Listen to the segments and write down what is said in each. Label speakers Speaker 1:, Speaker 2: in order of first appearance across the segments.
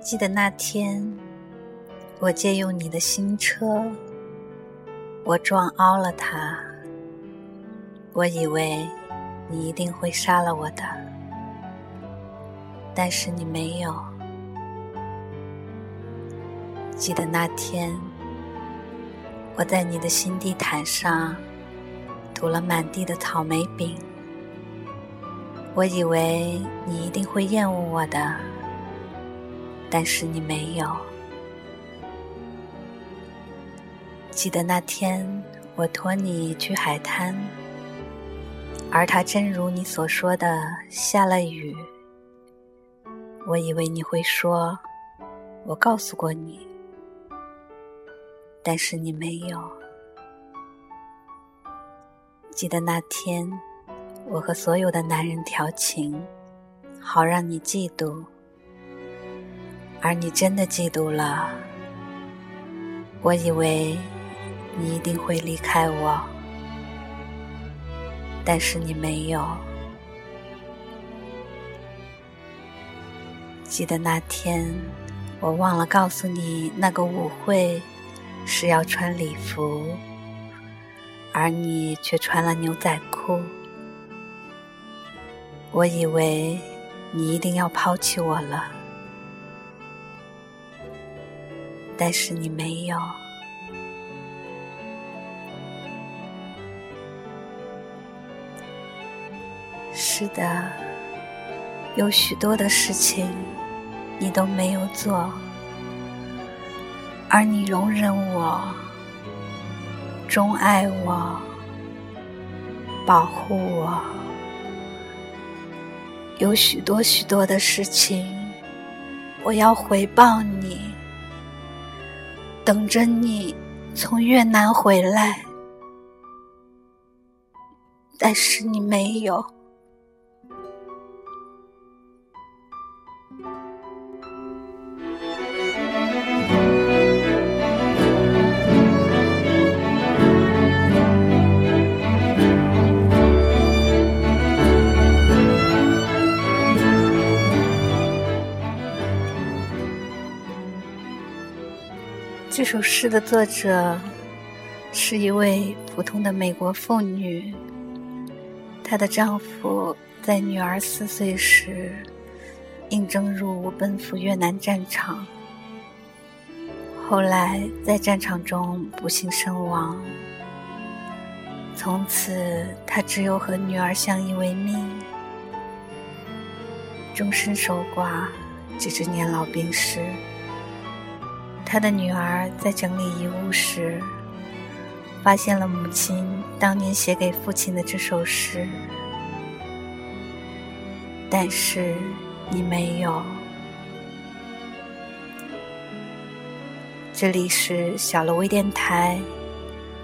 Speaker 1: 记得那天，我借用你的新车，我撞凹了它。我以为你一定会杀了我的，但是你没有。记得那天，我在你的新地毯上涂了满地的草莓饼。我以为你一定会厌恶我的，但是你没有。记得那天，我托你去海滩，而它真如你所说的下了雨。我以为你会说，我告诉过你，但是你没有。记得那天。我和所有的男人调情，好让你嫉妒，而你真的嫉妒了。我以为你一定会离开我，但是你没有。记得那天，我忘了告诉你，那个舞会是要穿礼服，而你却穿了牛仔裤。我以为你一定要抛弃我了，但是你没有。是的，有许多的事情你都没有做，而你容忍我，钟爱我，保护我。有许多许多的事情，我要回报你，等着你从越南回来，但是你没有。这首诗的作者是一位普通的美国妇女，她的丈夫在女儿四岁时应征入伍，奔赴越南战场，后来在战场中不幸身亡。从此，她只有和女儿相依为命，终身守寡，直至年老病逝。他的女儿在整理遗物时发现了母亲当年写给父亲的这首诗。但是你没有。这里是小楼微电台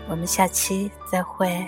Speaker 1: 我们下期再会。